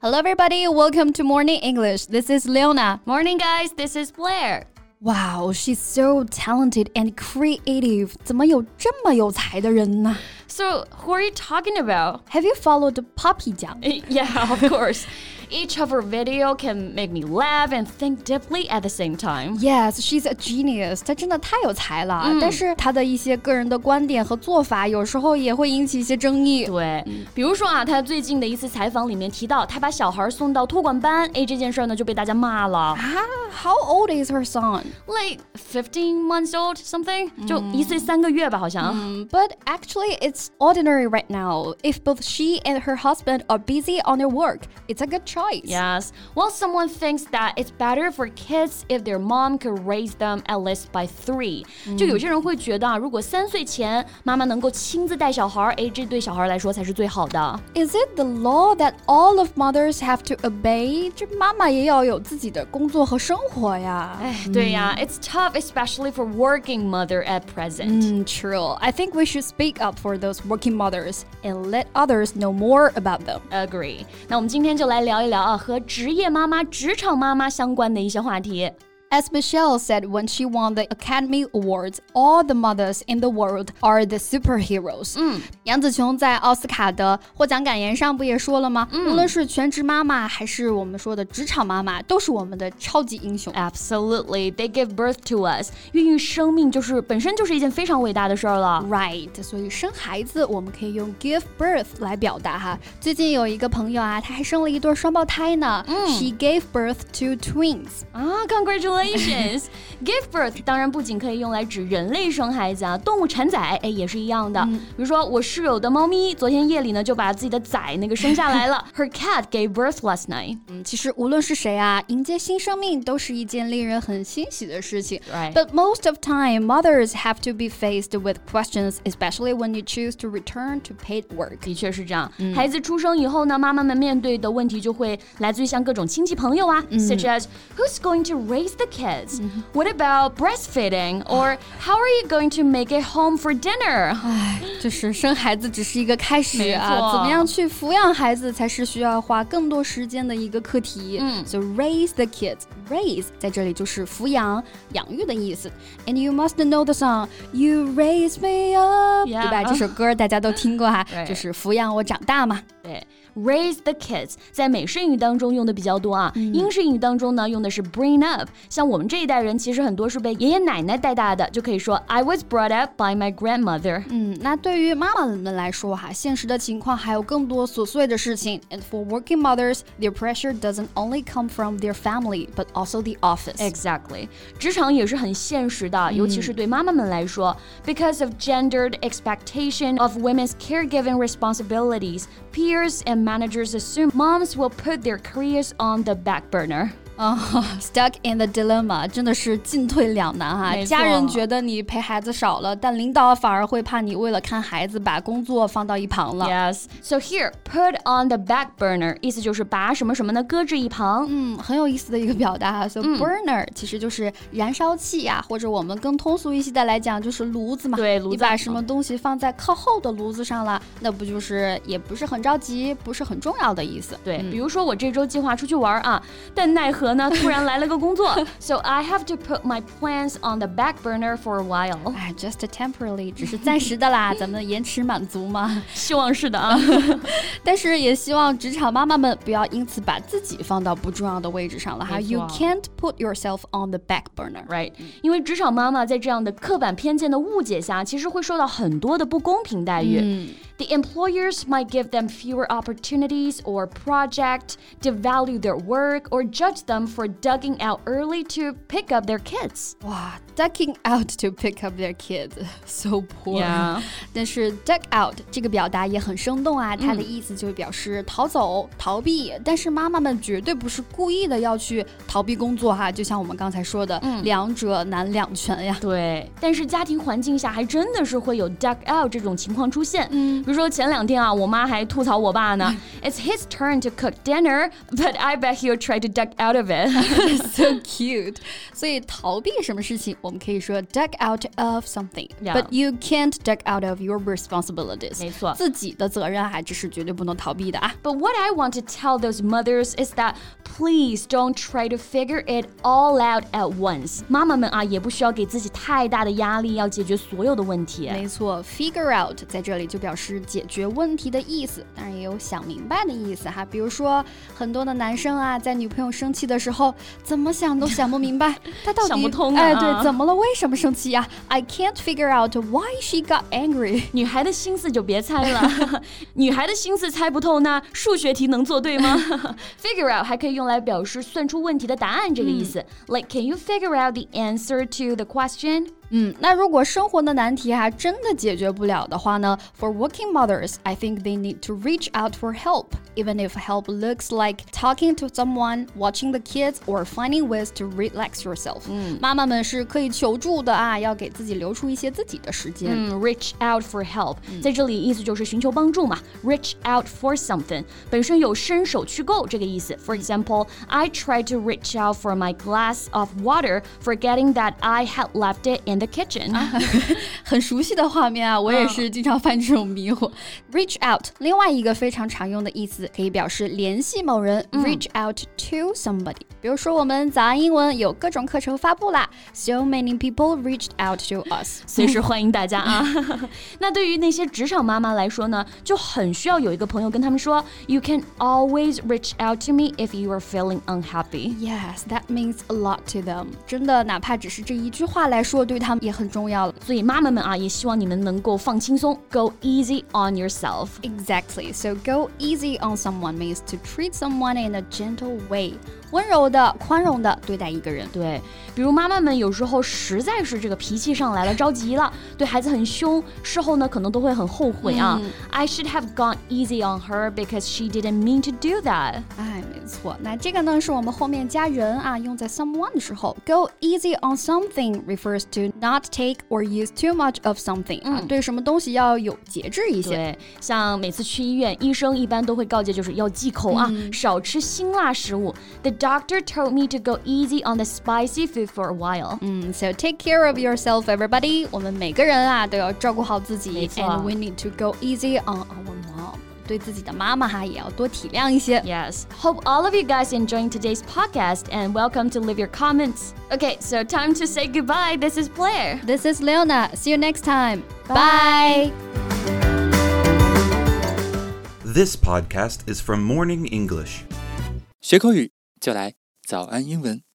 Hello, everybody. Welcome to Morning English. This is Leona. Morning, guys. This is Blair. Wow, she's so talented and creative. 怎么有这么有才的人呢 So, who are you talking about? Have you followed Poppy 酱 Yeah, of course. Each of her video can make me laugh and think deeply at the same time. Yes, she's a genius. 她真的太有才了，但是她的一些个人的观点和做法，有时候也会引起一些争议。对，比如说啊，她最近的一次采访里面提到，她把小孩送到托管班，哎，这件事儿呢就被大家骂了。啊，How old is her son? Like fifteen months old, something，就一岁三个月吧，好像。 But actually, it's ordinary right now. If both she and her husband are busy on their work, it's a good choice. Yes. Well, someone thinks that it's better for kids if their mom could raise them at least by three. 就有些人会觉得啊，如果三岁前妈妈能够亲自带小孩儿，哎，这对小孩来说才是最好的。 Is it the law that all of mothers have to obey? 这妈妈也要有自己的工作和生活呀。哎，对呀，It's tough, especially for working mother at present. Mm, true. I think we should speak up for those working mothers and let others know more about them. Agree. 那我们今天就来聊一 聊啊，和职业妈妈、职场妈妈相关的一些话题。As Michelle said when she won the Academy Awards, all the mothers in the world are the superheroes. 嗯，杨紫琼在奥斯卡的获奖感言上不也说了吗？无论是全职妈妈还是我们说的职场妈妈，都是我们的超级英雄。 Absolutely, they give birth to us. 孕育生命就是本身就是一件非常伟大的事儿了。 Right，所以生孩子我们可以用 give birth 来表达哈。最近有一个朋友啊，他还生了一对双胞胎呢。She gave birth to twins. 啊，Congratulations! Give birth 当然不仅可以用来指人类生孩子啊，动物产崽哎也是一样的。比如说我室友的猫咪，昨天夜里呢就把自己的崽那个生下来了。Her cat gave birth last night. 嗯，其实无论是谁啊，迎接新生命都是一件令人很欣喜的事情。 Right. But most of time, mothers have to be faced with questions, especially when you choose to return to paid work. 的确是这样，孩子出生以后呢，妈妈们面对的问题就会来自于像各种亲戚朋友啊、s u c h as who's going to raise the kids? What about breastfeeding? Or how are you going to make it home for dinner? 就是生孩子只是一个开始没啊，错怎么样去抚养孩子才是需要花更多时间的一个课题。嗯，So raise the kids. Raise 在这里就是抚养、养育的意思。And you must know the song You Raise Me Up，、 Yeah 对吧？这首歌大家都听过哈 Right 就是抚养我长大嘛。对 ，raise the kids 在美式英语当中用的比较多啊，英式英语当中呢用的是 bring up。像我们这一代人，其实很多是被爷爷奶奶带大的，就可以说 I was brought up by my grandmother。嗯，那对于妈妈们来说哈，现实的情况还有更多琐碎的事情。And for working mothers, their pressure doesn't only come from their family, but also the office. Exactly，职场也是很现实的，尤其是对妈妈们来说，because of gendered expectation of women's caregiving responsibilities, peers and managers assume moms will put their careers on the back burner. 啊、s t u c k in the dilemma，真的是进退两难哈。家人觉得你陪孩子少了，但领导反而会怕你为了看孩子把工作放到一旁了。Yes. So here, put on the back burner，意思就是把什么什么呢搁置一旁。嗯，很有意思的一个表达哈。So burner、其实就是燃烧器呀、或者我们更通俗一些的来讲就是炉子嘛。对炉子你把什么东西放在靠后的炉子上了，那不就是也不是很着急，不是很重要的意思。对，比如说我这周计划出去玩啊，但奈何呢，突然来了个工作，so I have to put my plans on the back burner for a while。哎，just temporarily，只是暂时的啦，咱们延迟满足嘛。希望是的啊。但是也希望职场妈妈们不要因此把自己放到不重要的位置上了哈。You can't put yourself on the back burner。Right，因为职场妈妈在这样的刻板偏见的误解下，其实会受到很多的不公平待遇。The employers might give them fewer opportunities or project, devalue their work, or judge them for dugging out early to pick up their kids. 哇 ，ducking out to pick up their kids，so poor。 Yeah 但是 duck out 这个表达也很生动啊，它的意思就是表示逃走、逃避。但是妈妈们绝对不是故意的要去逃避工作哈，就像我们刚才说的，两者难两全呀。对，但是家庭环境下还真的是会有 duck out 这种情况出现。嗯，比如说前两天啊，我妈还吐槽我爸呢，It's his turn to cook dinner, but I bet he'll try to duck out of it. so cute。所以逃避什么事情，我 我们可以说 duck out of something, Yeah. but you can't duck out of your responsibilities. 没错自己的责任还这是绝对不能逃避的啊。 But what I want to tell those mothers is that please don't try to figure it all out at once. 妈妈们啊，也不需要给自己太大的压力，要解决所有的问题。没错，figure out 在这里就表示解决问题的意思，当然也有想明白的意思哈。比如说，很多的男生啊，在女朋友生气的时候，怎么想都想不明白，他到底想不通啊哎，对，怎么了？为什么生气呀、i can't figure out why she got angry。女孩的心思就别猜了，女孩的心思猜不透，那数学题能做对吗？Figure out 还可以用来表示算出问题的答案这个意思。Like, can you figure out the answer to the question? 嗯，那如果生活的难题还真的解决不了的话呢？For working mothers, I think they need to reach out for help, even if help looks like talking to someone, watching the kids, or finding ways to relax yourself。嗯，妈妈们是可以求助的啊，要给自己留出一些自己的时间。嗯，reach out for help，、在这里意思就是寻求帮助嘛。reach out for something 本身有伸手去够这个意思。For example, I tried to reach out for my glass of water, forgetting that I had left it in the kitchen. 很熟悉的画面啊，我也是经常犯这种迷惑。Reach out，另外一个非常常用的意思可以表示联系某人。Reach out to somebody。比如说，我们早安英文有各种课程发布啦，So many people reached out to us。随时欢迎大家啊！那对于那些职场妈妈来说呢，就很需要有一个朋友跟他们说，You can always reach out to me if you are feeling unhappy。Yes, that means a lot to them。真的，哪怕只是这一句话来说，对他们也很重要了。所以妈妈们啊，也希望你们能够放轻松，Go easy on yourself。 Exactly. So go easy on someone means to treat someone in a gentle way. 温柔的、宽容的对待一个人。对，比如妈妈们有时候实在是这个脾气上来了，着急了，对孩子很凶，事后呢可能都会很后悔啊。I should have gone easy on her because she didn't mean to do that。哎，没错，那这个呢是我们后面加人啊，用在 someone 的时候，go easy on something refers to not take or use too much of something 啊，对什么东西要有节制一些。对，像每次去医院，医生一般都会告诫，就是要忌口啊，少吃辛辣食物。The doctor told me to go easy on the spicy food for a while。嗯，so take care of yourself, everybody。我们每个人啊都要照顾好自己没错，and we need to go easy on our mom。对自己的妈妈哈也要多体谅一些。 Yes. Hope all of you guys enjoying today's podcast and welcome to leave your comments. Okay, so time to say goodbye. This is Blair. This is Leona. See you next time. Bye. This podcast is from Morning English. 学口语 就来早安英文。